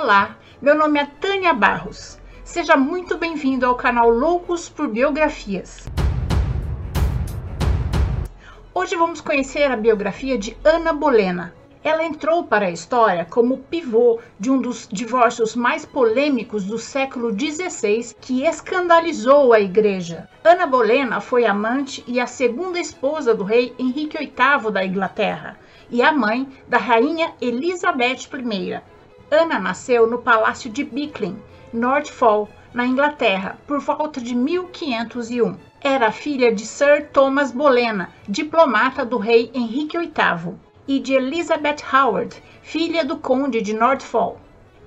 Olá, meu nome é Tânia Barros. Seja muito bem-vindo ao canal Loucos por Biografias. Hoje vamos conhecer a biografia de Ana Bolena. Ela entrou para a história como pivô de um dos divórcios mais polêmicos do século XVI que escandalizou a igreja. Ana Bolena foi amante e a segunda esposa do rei Henrique VIII da Inglaterra e a mãe da rainha Elizabeth I. Ana nasceu no Palácio de Bicklin, Northfall, na Inglaterra, por volta de 1501. Era filha de Sir Thomas Bolena, diplomata do rei Henrique VIII, e de Elizabeth Howard, filha do conde de Northfall.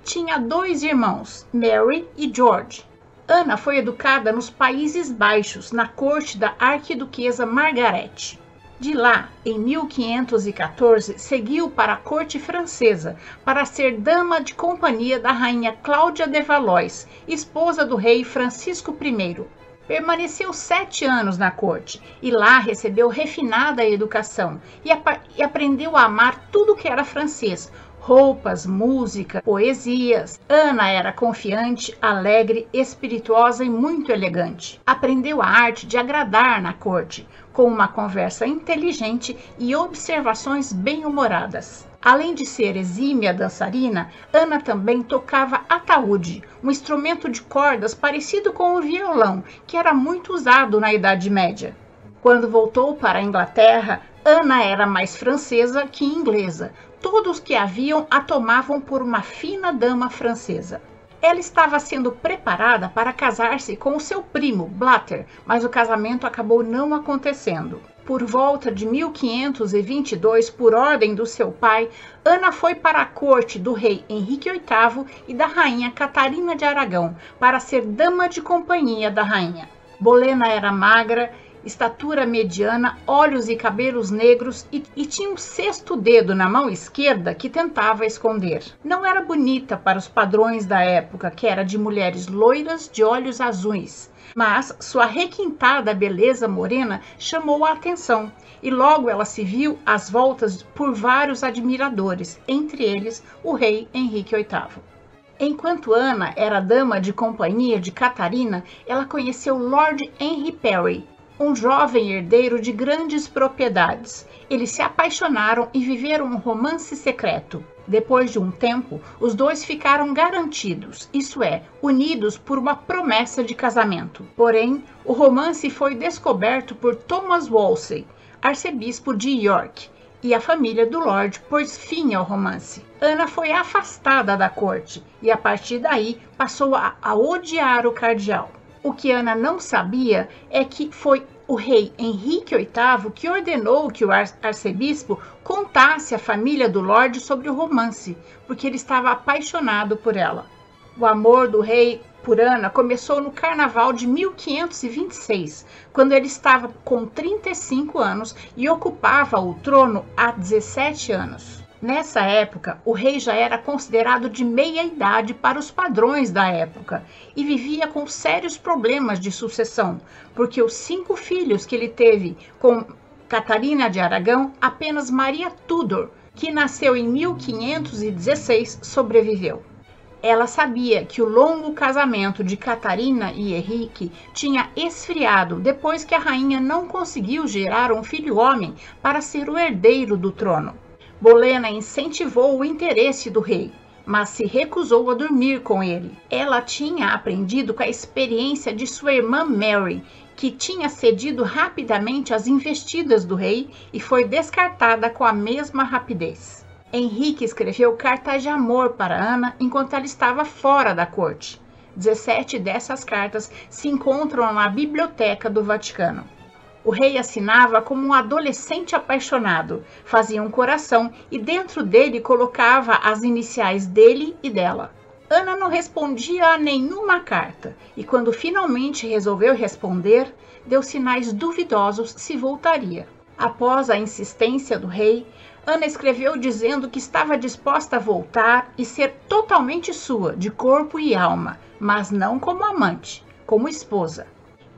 Tinha dois irmãos, Mary e George. Ana foi educada nos Países Baixos, na corte da arquiduquesa Margaret. De lá, em 1514, seguiu para a corte francesa para ser dama de companhia da rainha Cláudia de Valois, esposa do rei Francisco I. Permaneceu sete anos na corte e lá recebeu refinada educação e, e aprendeu a amar tudo que era francês, roupas, música, poesias. Ana era confiante, alegre, espirituosa e muito elegante. Aprendeu a arte de agradar na corte, com uma conversa inteligente e observações bem-humoradas. Além de ser exímia dançarina, Ana também tocava ataúde, um instrumento de cordas parecido com o violão, que era muito usado na Idade Média. Quando voltou para a Inglaterra, Ana era mais francesa que inglesa. Todos que a viam a tomavam por uma fina dama francesa. Ela estava sendo preparada para casar-se com o seu primo, Blatter, mas o casamento acabou não acontecendo. Por volta de 1522, por ordem do seu pai, Ana foi para a corte do rei Henrique VIII e da rainha Catarina de Aragão para ser dama de companhia da rainha. Bolena era magra estatura mediana, olhos e cabelos negros e, e, tinha um sexto dedo na mão esquerda que tentava esconder. Não era bonita para os padrões da época, que era de mulheres loiras de olhos azuis, mas sua requintada beleza morena chamou a atenção e logo ela se viu às voltas por vários admiradores, entre eles o rei Henrique VIII. Enquanto Ana era dama de companhia de Catarina, ela conheceu Lord Henry Perry, um jovem herdeiro de grandes propriedades. Eles se apaixonaram e viveram um romance secreto. Depois de um tempo, os dois ficaram garantidos, isso é, unidos por uma promessa de casamento. Porém, o romance foi descoberto por Thomas Wolsey, arcebispo de York, e a família do Lord pôs fim ao romance. Ana foi afastada da corte e, a partir daí, passou a, a odiar o cardeal. O que Ana não sabia é que foi o rei Henrique VIII que ordenou que o arcebispo contasse à família do Lorde sobre o romance, porque ele estava apaixonado por ela. O amor do rei por Ana começou no carnaval de 1526, quando ele estava com 35 anos e ocupava o trono há 17 anos. Nessa época, o rei já era considerado de meia idade para os padrões da época e vivia com sérios problemas de sucessão, porque os cinco filhos que ele teve com Catarina de Aragão, apenas Maria Tudor, que nasceu em 1516, sobreviveu. Ela sabia que o longo casamento de Catarina e Henrique tinha esfriado depois que a rainha não conseguiu gerar um filho homem para ser o herdeiro do trono. Bolena incentivou o interesse do rei, mas se recusou a dormir com ele. Ela tinha aprendido com a experiência de sua irmã Mary, que tinha cedido rapidamente às investidas do rei e foi descartada com a mesma rapidez. Henrique escreveu cartas de amor para Ana enquanto ela estava fora da corte. 17 dessas cartas se encontram na biblioteca do Vaticano. O rei assinava como um adolescente apaixonado, fazia um coração e dentro dele colocava as iniciais dele e dela. Ana não respondia a nenhuma carta e, quando finalmente resolveu responder, deu sinais duvidosos se voltaria. Após a insistência do rei, Ana escreveu dizendo que estava disposta a voltar e ser totalmente sua, de corpo e alma, mas não como amante, como esposa.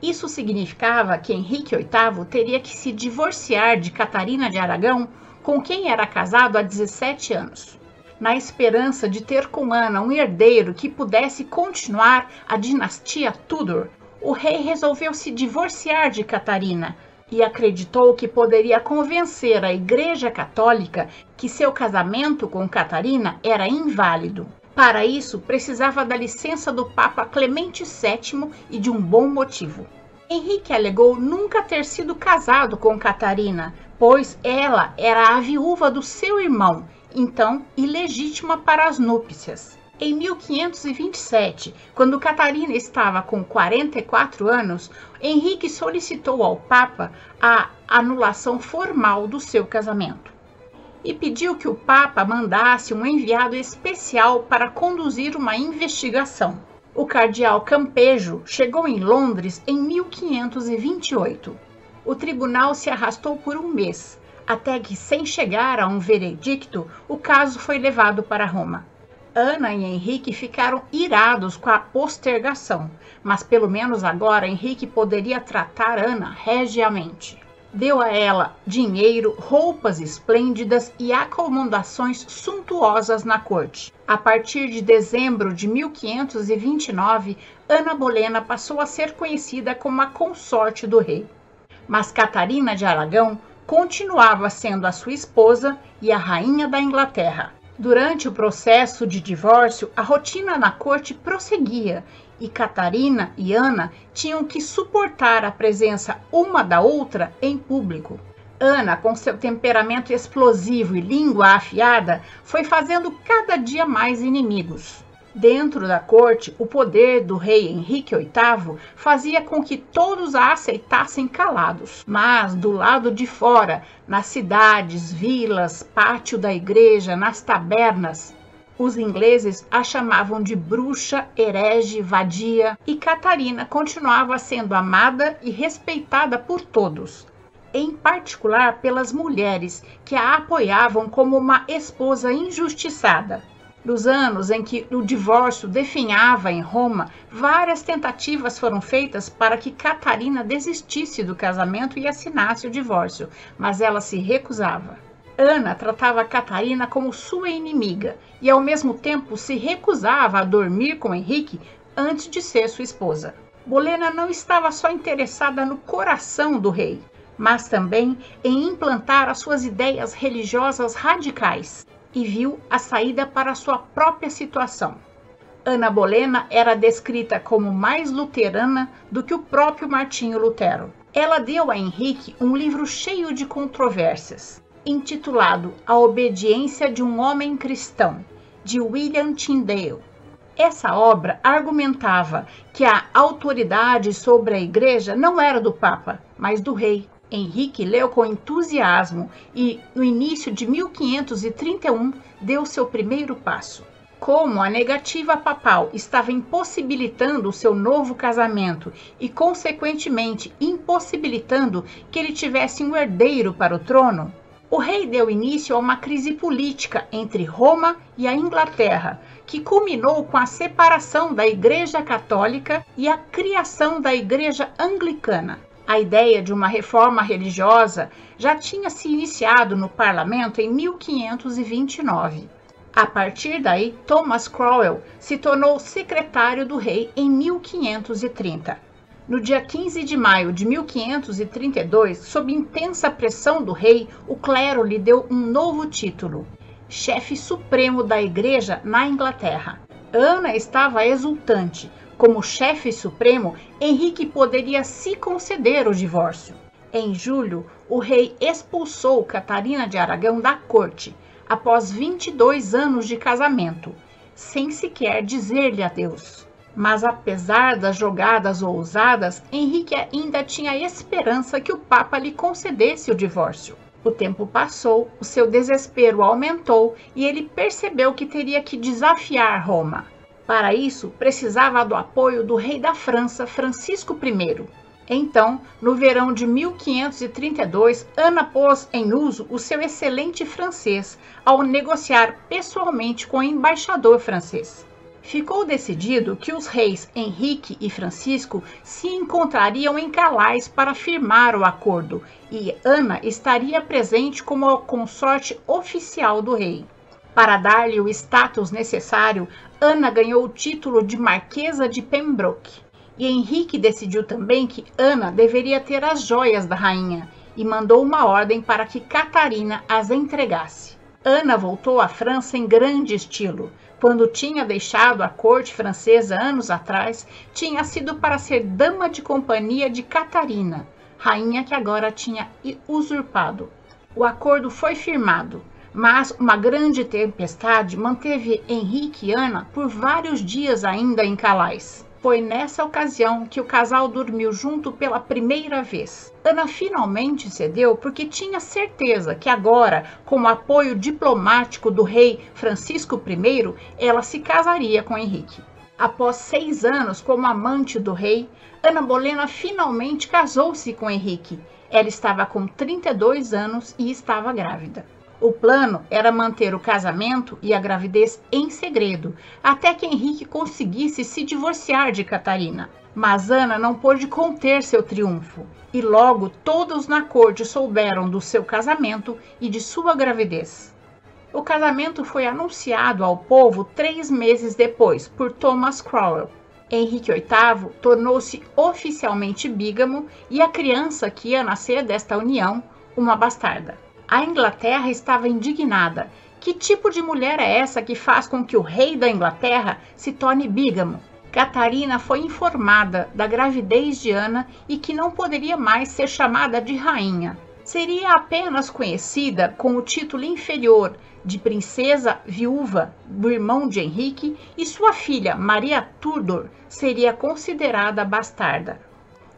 Isso significava que Henrique VIII teria que se divorciar de Catarina de Aragão, com quem era casado há 17 anos. na esperança de ter com Ana um herdeiro que pudesse continuar a dinastia Tudor, o rei resolveu se divorciar de Catarina e acreditou que poderia convencer a Igreja Católica que seu casamento com Catarina era inválido. Para isso, precisava da licença do Papa Clemente VII e de um bom motivo. Henrique alegou nunca ter sido casado com Catarina, pois ela era a viúva do seu irmão, então ilegítima para as núpcias. Em 1527, quando Catarina estava com 44 anos, Henrique solicitou ao Papa a anulação formal do seu casamento e pediu que o Papa mandasse um enviado especial para conduzir uma investigação. O cardeal Campejo chegou em Londres em 1528. O tribunal se arrastou por um mês, até que, sem chegar a um veredicto, o caso foi levado para Roma. Ana e Henrique ficaram irados com a postergação, mas pelo menos agora Henrique poderia tratar Ana regiamente deu a ela dinheiro, roupas esplêndidas e acomodações suntuosas na corte. A partir de dezembro de 1529, Ana Bolena passou a ser conhecida como a consorte do rei. Mas Catarina de Aragão continuava sendo a sua esposa e a rainha da Inglaterra. Durante o processo de divórcio, a rotina na corte prosseguia e Catarina e Ana tinham que suportar a presença uma da outra em público. Ana, com seu temperamento explosivo e língua afiada, foi fazendo cada dia mais inimigos. Dentro da corte, o poder do rei Henrique VIII fazia com que todos a aceitassem calados. Mas do lado de fora, nas cidades, vilas, pátio da igreja, nas tabernas, os ingleses a chamavam de bruxa, herege, vadia, e Catarina continuava sendo amada e respeitada por todos, em particular pelas mulheres que a apoiavam como uma esposa injustiçada. Nos anos em que o divórcio definhava em Roma, várias tentativas foram feitas para que Catarina desistisse do casamento e assinasse o divórcio, mas ela se recusava. Ana tratava Catarina como sua inimiga e, ao mesmo tempo, se recusava a dormir com Henrique antes de ser sua esposa. Bolena não estava só interessada no coração do rei, mas também em implantar as suas ideias religiosas radicais e viu a saída para sua própria situação. Ana Bolena era descrita como mais luterana do que o próprio Martinho Lutero. Ela deu a Henrique um livro cheio de controvérsias, intitulado A Obediência de um Homem Cristão, de William Tyndale. Essa obra argumentava que a autoridade sobre a igreja não era do Papa, mas do rei. Henrique leu com entusiasmo e, no início de 1531, deu seu primeiro passo. Como a negativa papal estava impossibilitando o seu novo casamento e, consequentemente, impossibilitando que ele tivesse um herdeiro para o trono, o rei deu início a uma crise política entre Roma e a Inglaterra, que culminou com a separação da Igreja Católica e a criação da Igreja Anglicana. A ideia de uma reforma religiosa já tinha se iniciado no parlamento em 1529. A partir daí, Thomas Cromwell se tornou secretário do rei em 1530. No dia 15 de maio de 1532, sob intensa pressão do rei, o clero lhe deu um novo título, chefe supremo da igreja na Inglaterra. Ana estava exultante, como chefe supremo, Henrique poderia se conceder o divórcio. Em julho, o rei expulsou Catarina de Aragão da corte, após 22 anos de casamento, sem sequer dizer-lhe adeus. Mas apesar das jogadas ousadas, Henrique ainda tinha esperança que o Papa lhe concedesse o divórcio. O tempo passou, o seu desespero aumentou e ele percebeu que teria que desafiar Roma. Para isso, precisava do apoio do rei da França, Francisco I. Então, no verão de 1532, Ana pôs em uso o seu excelente francês ao negociar pessoalmente com o embaixador francês. Ficou decidido que os reis Henrique e Francisco se encontrariam em Calais para firmar o acordo e Ana estaria presente como a consorte oficial do rei. Para dar-lhe o status necessário, Ana ganhou o título de Marquesa de Pembroke. E Henrique decidiu também que Ana deveria ter as joias da rainha e mandou uma ordem para que Catarina as entregasse. Ana voltou à França em grande estilo. Quando tinha deixado a corte francesa anos atrás, tinha sido para ser dama de companhia de Catarina, rainha que agora tinha usurpado. O acordo foi firmado mas uma grande tempestade manteve Henrique e Ana por vários dias ainda em Calais. Foi nessa ocasião que o casal dormiu junto pela primeira vez. Ana finalmente cedeu porque tinha certeza que agora, com o apoio diplomático do rei Francisco I, ela se casaria com Henrique. Após seis anos como amante do rei, Ana Bolena finalmente casou-se com Henrique. Ela estava com 32 anos e estava grávida. O plano era manter o casamento e a gravidez em segredo, até que Henrique conseguisse se divorciar de Catarina. Mas Ana não pôde conter seu triunfo, e logo todos na corte souberam do seu casamento e de sua gravidez. O casamento foi anunciado ao povo três meses depois por Thomas Cromwell. Henrique VIII tornou-se oficialmente bígamo e a criança que ia nascer desta união, uma bastarda. A Inglaterra estava indignada. Que tipo de mulher é essa que faz com que o rei da Inglaterra se torne bígamo? Catarina foi informada da gravidez de Ana e que não poderia mais ser chamada de rainha. Seria apenas conhecida com o título inferior de princesa viúva do irmão de Henrique e sua filha Maria Tudor seria considerada bastarda.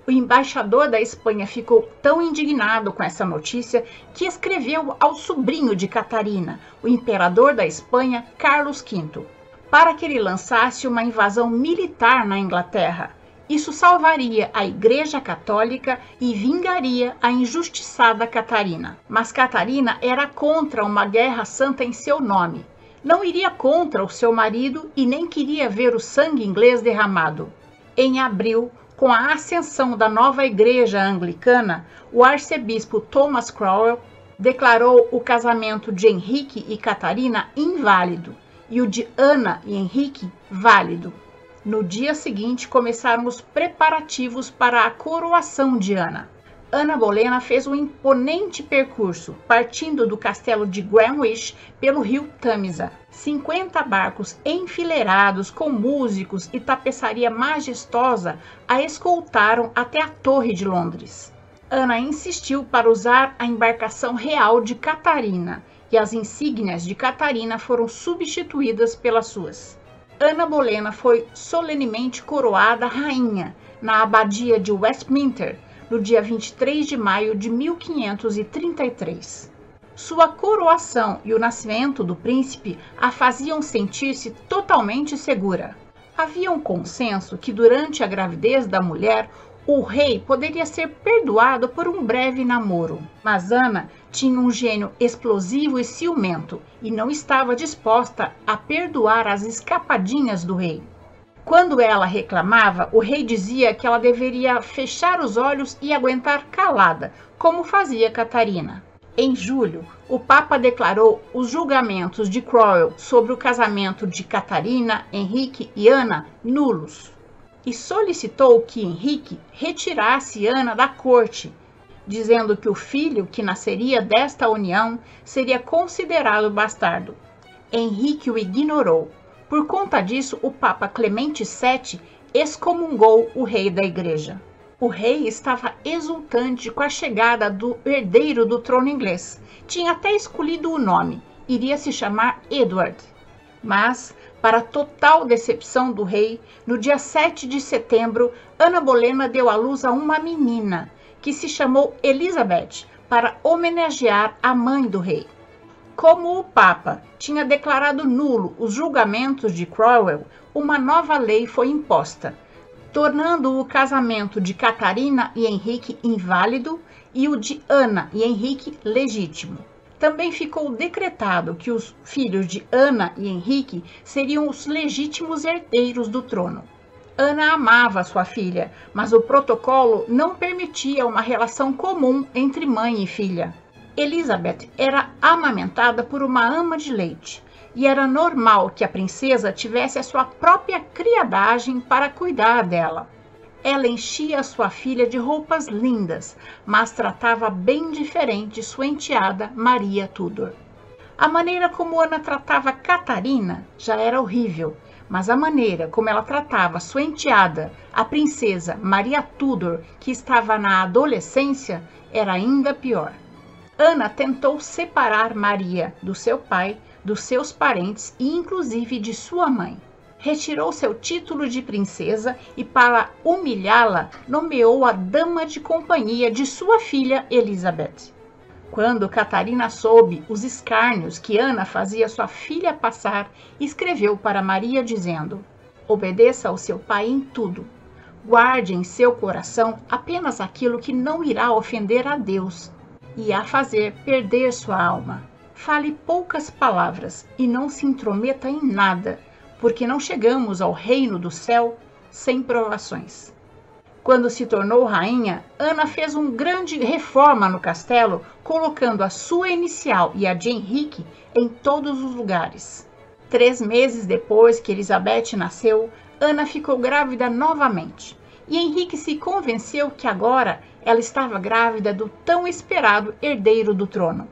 O embaixador da Espanha ficou tão indignado com essa notícia que escreveu ao sobrinho de Catarina, o imperador da Espanha, Carlos V, para que ele lançasse uma invasão militar na Inglaterra. Isso salvaria a Igreja Católica e vingaria a injustiçada Catarina. Mas Catarina era contra uma guerra santa em seu nome. Não iria contra o seu marido e nem queria ver o sangue inglês derramado. Em abril, com a ascensão da nova igreja anglicana, o arcebispo Thomas Cromwell declarou o casamento de Henrique e Catarina inválido e o de Ana e Henrique válido. No dia seguinte começaram os preparativos para a coroação de Ana. Ana Bolena fez um imponente percurso, partindo do castelo de Greenwich pelo rio Tamisa. 50 barcos enfileirados com músicos e tapeçaria majestosa a escoltaram até a Torre de Londres. Ana insistiu para usar a embarcação real de Catarina e as insígnias de Catarina foram substituídas pelas suas. Ana Bolena foi solenemente coroada rainha na abadia de Westminster no dia 23 de maio de 1533. Sua coroação e o nascimento do príncipe a faziam sentir-se totalmente segura. Havia um consenso que durante a gravidez da mulher o rei poderia ser perdoado por um breve namoro, mas Ana tinha um gênio explosivo e ciumento e não estava disposta a perdoar as escapadinhas do rei. Quando ela reclamava, o rei dizia que ela deveria fechar os olhos e aguentar calada, como fazia Catarina. Em julho, o Papa declarou os julgamentos de Cromwell sobre o casamento de Catarina, Henrique e Ana nulos e solicitou que Henrique retirasse Ana da corte, dizendo que o filho que nasceria desta união seria considerado bastardo. Henrique o ignorou por conta disso, o Papa Clemente VII excomungou o rei da igreja. O rei estava exultante com a chegada do herdeiro do trono inglês. Tinha até escolhido o nome, iria se chamar Edward. Mas, para total decepção do rei, no dia 7 de setembro, Ana Bolena deu à luz a uma menina, que se chamou Elizabeth, para homenagear a mãe do rei. Como o Papa tinha declarado nulo os julgamentos de Cromwell, uma nova lei foi imposta, tornando o casamento de Catarina e Henrique inválido e o de Ana e Henrique legítimo. Também ficou decretado que os filhos de Ana e Henrique seriam os legítimos herdeiros do trono. Ana amava sua filha, mas o protocolo não permitia uma relação comum entre mãe e filha. Elizabeth era amamentada por uma ama de leite e era normal que a princesa tivesse a sua própria criadagem para cuidar dela. Ela enchia sua filha de roupas lindas, mas tratava bem diferente sua enteada Maria Tudor. A maneira como Ana tratava Catarina já era horrível, mas a maneira como ela tratava sua enteada, a princesa Maria Tudor, que estava na adolescência, era ainda pior. Ana tentou separar Maria do seu pai, dos seus parentes e inclusive de sua mãe. Retirou seu título de princesa e, para humilhá-la, nomeou a dama de companhia de sua filha Elizabeth. Quando Catarina soube os escárnios que Ana fazia sua filha passar, escreveu para Maria dizendo: Obedeça ao seu pai em tudo. Guarde em seu coração apenas aquilo que não irá ofender a Deus e a fazer perder sua alma. Fale poucas palavras e não se intrometa em nada, porque não chegamos ao reino do céu sem provações. Quando se tornou rainha, Ana fez uma grande reforma no castelo, colocando a sua inicial e a de Henrique em todos os lugares. Três meses depois que Elizabeth nasceu, Ana ficou grávida novamente. E Henrique se convenceu que agora ela estava grávida do tão esperado herdeiro do trono.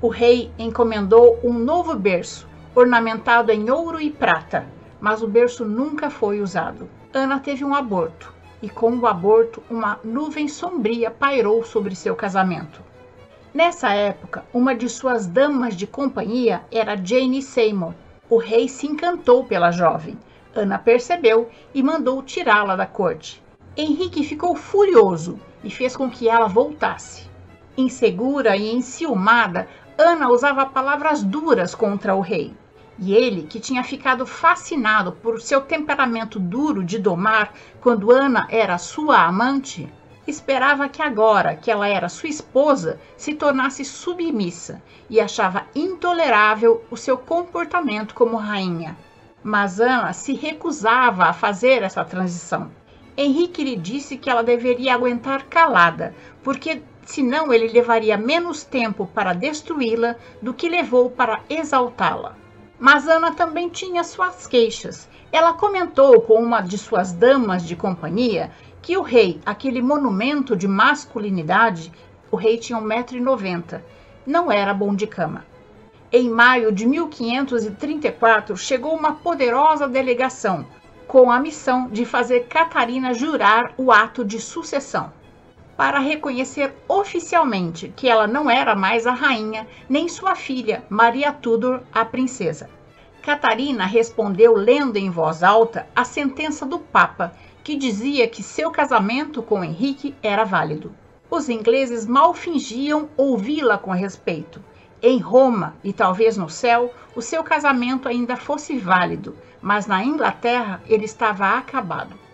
O rei encomendou um novo berço, ornamentado em ouro e prata, mas o berço nunca foi usado. Ana teve um aborto e com o aborto uma nuvem sombria pairou sobre seu casamento. Nessa época, uma de suas damas de companhia era Jane Seymour. O rei se encantou pela jovem. Ana percebeu e mandou tirá-la da corte. Henrique ficou furioso e fez com que ela voltasse. Insegura e enciumada, Ana usava palavras duras contra o rei. E ele, que tinha ficado fascinado por seu temperamento duro de domar quando Ana era sua amante, esperava que agora que ela era sua esposa se tornasse submissa e achava intolerável o seu comportamento como rainha. Mas Ana se recusava a fazer essa transição. Henrique lhe disse que ela deveria aguentar calada, porque senão ele levaria menos tempo para destruí-la do que levou para exaltá-la. Mas Ana também tinha suas queixas. Ela comentou com uma de suas damas de companhia que o rei, aquele monumento de masculinidade, o rei tinha 1,90m, não era bom de cama. Em maio de 1534, chegou uma poderosa delegação com a missão de fazer Catarina jurar o ato de sucessão para reconhecer oficialmente que ela não era mais a rainha, nem sua filha, Maria Tudor, a princesa. Catarina respondeu lendo em voz alta a sentença do Papa, que dizia que seu casamento com Henrique era válido. Os ingleses mal fingiam ouvi-la com respeito. Em Roma e talvez no céu, o seu casamento ainda fosse válido, mas na Inglaterra ele estava acabado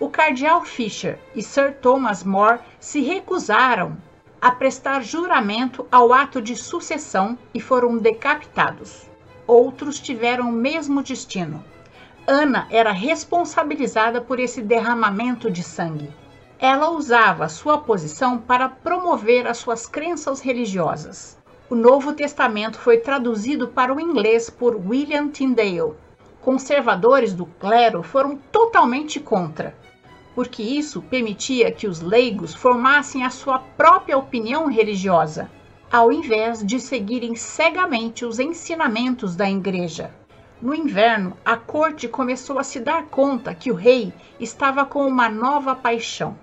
o cardeal Fisher e Sir Thomas More se recusaram a prestar juramento ao ato de sucessão e foram decapitados. Outros tiveram o mesmo destino. Ana era responsabilizada por esse derramamento de sangue. Ela usava sua posição para promover as suas crenças religiosas. O Novo Testamento foi traduzido para o inglês por William Tyndale. Conservadores do clero foram totalmente contra porque isso permitia que os leigos formassem a sua própria opinião religiosa, ao invés de seguirem cegamente os ensinamentos da igreja. No inverno, a corte começou a se dar conta que o rei estava com uma nova paixão.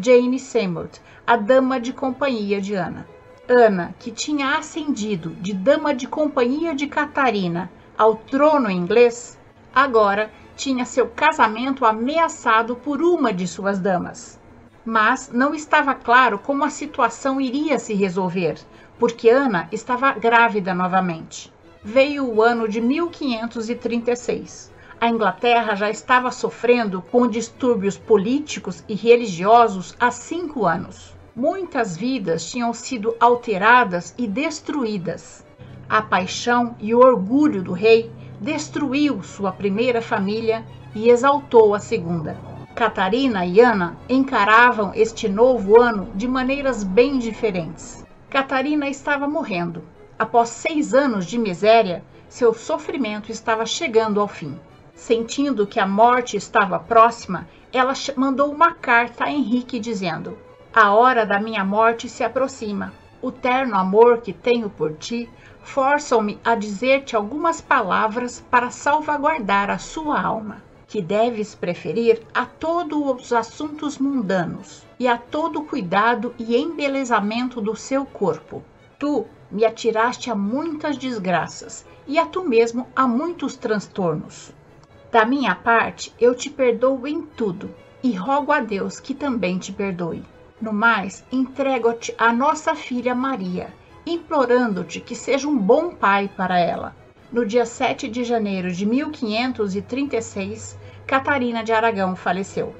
Jane Seymour, a dama de companhia de Ana. Ana, que tinha ascendido de dama de companhia de Catarina ao trono inglês, agora tinha seu casamento ameaçado por uma de suas damas. Mas não estava claro como a situação iria se resolver, porque Ana estava grávida novamente. Veio o ano de 1536. A Inglaterra já estava sofrendo com distúrbios políticos e religiosos há cinco anos. Muitas vidas tinham sido alteradas e destruídas. A paixão e o orgulho do rei destruiu sua primeira família e exaltou a segunda. Catarina e Ana encaravam este novo ano de maneiras bem diferentes. Catarina estava morrendo. Após seis anos de miséria, seu sofrimento estava chegando ao fim. Sentindo que a morte estava próxima, ela mandou uma carta a Henrique dizendo: A hora da minha morte se aproxima. O terno amor que tenho por ti forçam-me a dizer-te algumas palavras para salvaguardar a sua alma, que deves preferir a todos os assuntos mundanos e a todo cuidado e embelezamento do seu corpo. Tu me atiraste a muitas desgraças e a tu mesmo a muitos transtornos. Da minha parte, eu te perdoo em tudo e rogo a Deus que também te perdoe. No mais, entrego-te a nossa filha Maria, implorando-te que seja um bom pai para ela. No dia 7 de janeiro de 1536, Catarina de Aragão faleceu.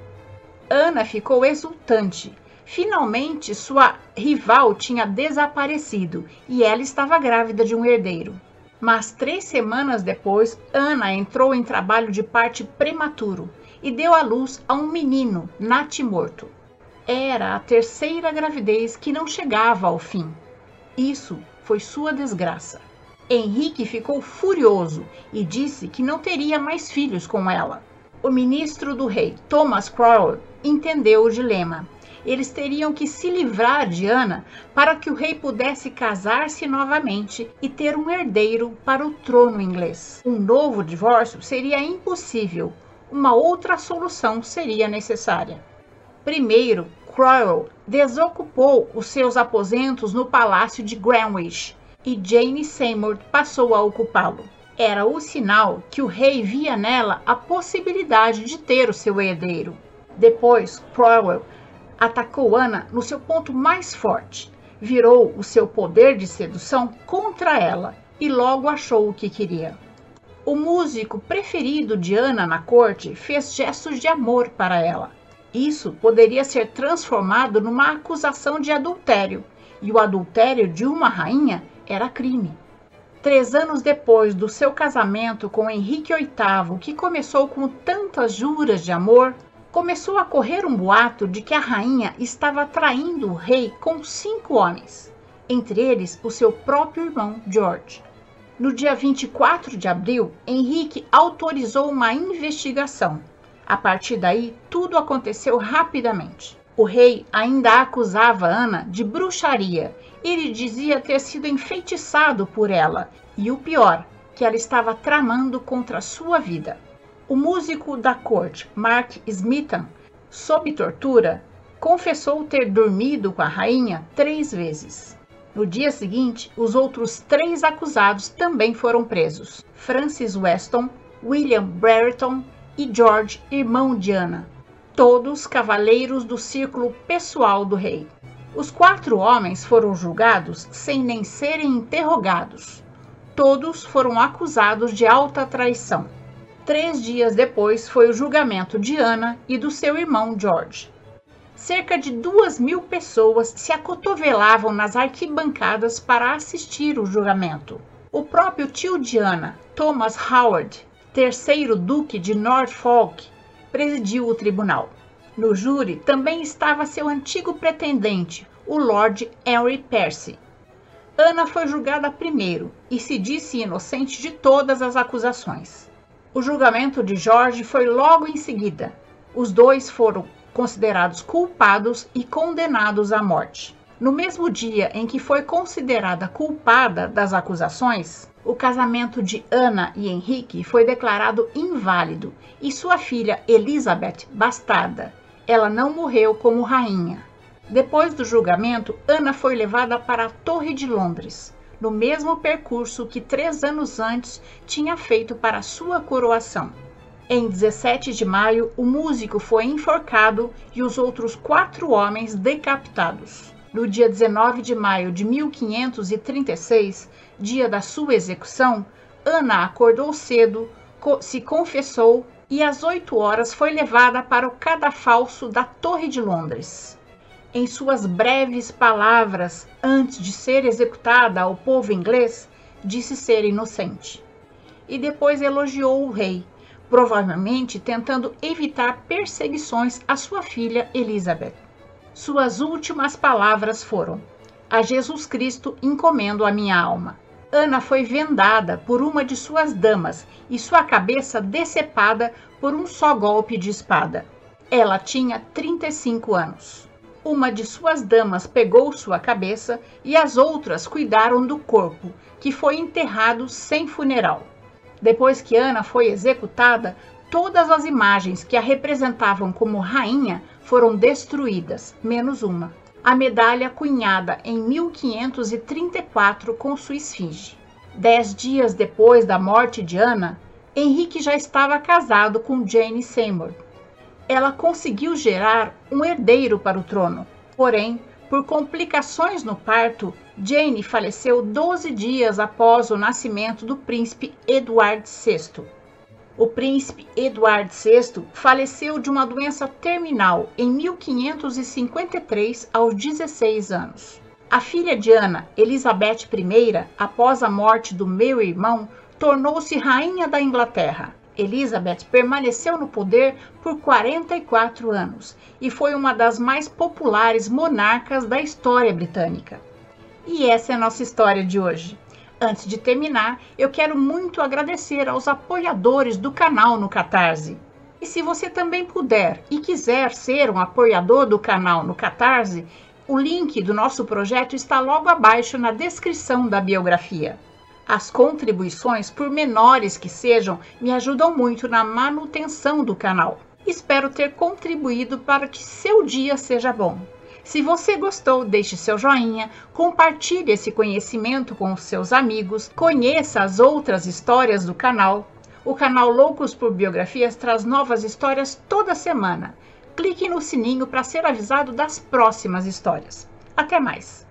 Ana ficou exultante. Finalmente, sua rival tinha desaparecido e ela estava grávida de um herdeiro. Mas três semanas depois, Ana entrou em trabalho de parte prematuro e deu à luz a um menino natimorto. Era a terceira gravidez que não chegava ao fim. Isso foi sua desgraça. Henrique ficou furioso e disse que não teria mais filhos com ela. O ministro do rei, Thomas Crowell, entendeu o dilema eles teriam que se livrar de Ana para que o rei pudesse casar-se novamente e ter um herdeiro para o trono inglês. Um novo divórcio seria impossível, uma outra solução seria necessária. Primeiro, Cromwell desocupou os seus aposentos no palácio de Greenwich e Jane Seymour passou a ocupá-lo. Era o sinal que o rei via nela a possibilidade de ter o seu herdeiro. Depois, Cromwell atacou Ana no seu ponto mais forte, virou o seu poder de sedução contra ela e logo achou o que queria. O músico preferido de Ana na corte fez gestos de amor para ela. Isso poderia ser transformado numa acusação de adultério, e o adultério de uma rainha era crime. Três anos depois do seu casamento com Henrique VIII, que começou com tantas juras de amor, começou a correr um boato de que a rainha estava traindo o rei com cinco homens, entre eles o seu próprio irmão George. No dia 24 de abril, Henrique autorizou uma investigação. A partir daí, tudo aconteceu rapidamente. O rei ainda acusava Ana de bruxaria. Ele dizia ter sido enfeitiçado por ela e o pior, que ela estava tramando contra sua vida. O músico da corte, Mark Smithan, sob tortura, confessou ter dormido com a rainha três vezes. No dia seguinte, os outros três acusados também foram presos: Francis Weston, William Brereton e George, irmão de Ana, todos cavaleiros do círculo pessoal do rei. Os quatro homens foram julgados sem nem serem interrogados. Todos foram acusados de alta traição. Três dias depois foi o julgamento de Ana e do seu irmão George. Cerca de duas mil pessoas se acotovelavam nas arquibancadas para assistir o julgamento. O próprio tio de Ana, Thomas Howard, terceiro duque de Norfolk, presidiu o tribunal. No júri também estava seu antigo pretendente, o Lord Henry Percy. Ana foi julgada primeiro e se disse inocente de todas as acusações. O julgamento de Jorge foi logo em seguida. Os dois foram considerados culpados e condenados à morte. No mesmo dia em que foi considerada culpada das acusações, o casamento de Ana e Henrique foi declarado inválido e sua filha Elizabeth bastarda. Ela não morreu como rainha. Depois do julgamento, Ana foi levada para a Torre de Londres, no mesmo percurso que três anos antes tinha feito para sua coroação. Em 17 de maio, o músico foi enforcado e os outros quatro homens decapitados. No dia 19 de maio de 1536, dia da sua execução, Ana acordou cedo, se confessou e às oito horas foi levada para o cadafalso da Torre de Londres em suas breves palavras antes de ser executada ao povo inglês, disse ser inocente. E depois elogiou o rei, provavelmente tentando evitar perseguições à sua filha Elizabeth. Suas últimas palavras foram: A Jesus Cristo encomendo a minha alma. Ana foi vendada por uma de suas damas e sua cabeça decepada por um só golpe de espada. Ela tinha 35 anos. Uma de suas damas pegou sua cabeça e as outras cuidaram do corpo, que foi enterrado sem funeral. Depois que Ana foi executada, todas as imagens que a representavam como rainha foram destruídas, menos uma. A medalha cunhada em 1534 com sua esfinge. Dez dias depois da morte de Ana, Henrique já estava casado com Jane Seymour. Ela conseguiu gerar um herdeiro para o trono, porém, por complicações no parto, Jane faleceu 12 dias após o nascimento do príncipe Eduardo VI. O príncipe Eduardo VI faleceu de uma doença terminal em 1553 aos 16 anos. A filha de Ana, Elizabeth I, após a morte do meu irmão, tornou-se rainha da Inglaterra. Elizabeth permaneceu no poder por 44 anos e foi uma das mais populares monarcas da história britânica. E essa é a nossa história de hoje. Antes de terminar, eu quero muito agradecer aos apoiadores do canal no Catarse. E se você também puder e quiser ser um apoiador do canal no Catarse, o link do nosso projeto está logo abaixo na descrição da biografia. As contribuições, por menores que sejam, me ajudam muito na manutenção do canal. Espero ter contribuído para que seu dia seja bom. Se você gostou, deixe seu joinha, compartilhe esse conhecimento com os seus amigos, conheça as outras histórias do canal. O canal Loucos por Biografias traz novas histórias toda semana. Clique no sininho para ser avisado das próximas histórias. Até mais!